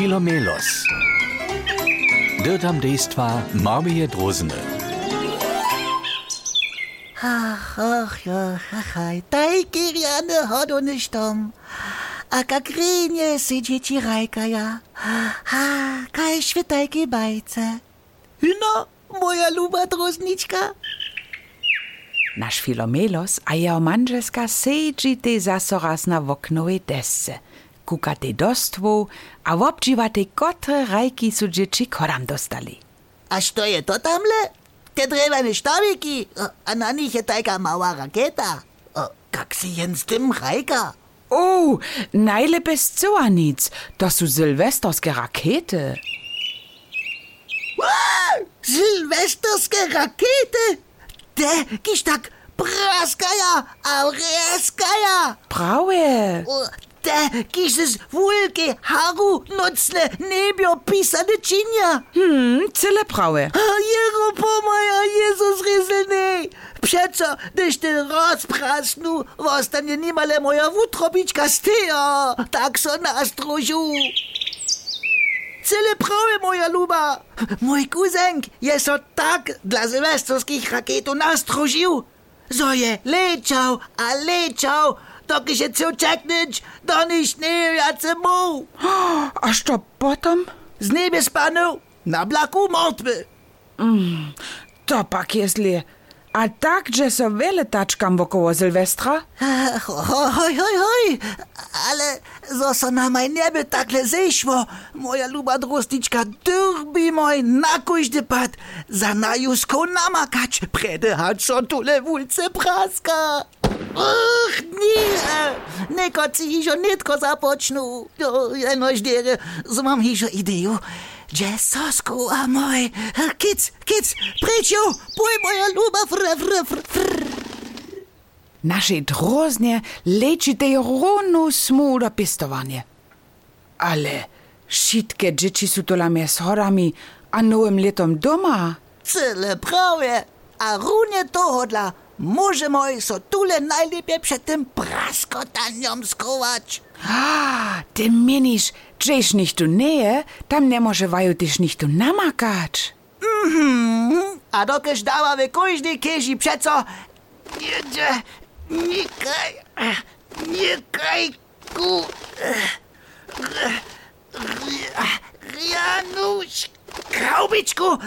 Filomelos. Dirtam dejstva Marmije Drozene. Ach, ach ja, ach, aj, tajki riane hodony štom. A kak rinie si dzieci rajkaja. Ha, kaj świetajki bajce. No, moja luba drozniczka. Nasz Filomelos a jeho manželska sedžite zaso raz na voknovej desce. Kukate do stvu a obdživate, kotre rajki su dzieci koram dostali. A što je to tamle? Te drevene štaviki, a na njih je tajka mała raketa. Kak si jen z tym rajka? O, najlepe zcoa nic, to su sylwesterske rakete. Sylwesterske rakety? Te, kiś tak praskaja, a reskaja. te, ki se z vulki, haru, nocle ne bi opisane činja. Hmm, cele prave. Jero pomaja, Jezus rezene. Przeco, gdyż ty rozprasnął, w ostatnie niemale moja wutrobiczka styja. Tak so nastruził. Cele prawe, moja luba. Mój kuzenk jest o tak dla sylwestrskich rakietów nastroził, że je leciał, a leciał, doki się co czeknąć, do nicht nie jace mu. A što potom? Z niebie spanął, na blaku martwy. To pak jest li. A tak, że so wiele taczkam wokoło Sylwestra? Hoj, hoj, hoj, ale zo so na maj niebe takle zešło, moja luba drostnička, durbi moj na kujždy pad, za najuską namakać, prede hać so tule wulce praska. Oh, nie! Neko cižonetko započnu, eno ždere, zmam hižo idejo. Džesosku, a moj, e, kic, kic, pričel, poj moja ljubav, fr, fr, fr, fr. Naše droznje lečite rovno smudo pestovanje. Ale šitke džeči su tolame s horami, a novim letom doma. Cele prav je, a run je to hodla. Moj so tule najlepiej przed tym praskotaniem skować. Ah, ty minisz, dżeś nicht tu nähe, tam nie może waju tyś nicht tu namakać. Mhm, a dokeż dała wy każdy kieži przeco jedzie, nikaj, nikaj ku, Janusz, Kraubiczku,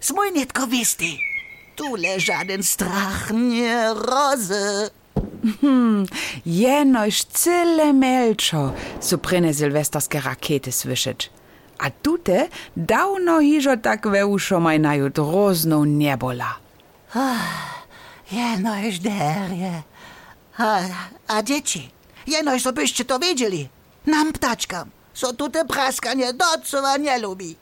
smójnietko wisty, tule żaden strach nie rozy. Jenoś cyle melczo su prene sylwesterske rakety słyszeć. A tute dawno hižo tak weuszo majnaju drozną niebola. Jenoś derje. A, a dzieci, jenoś, żebyście to wiedzieli, nam ptaczkam, so tu te praskanie docowa nie lubi.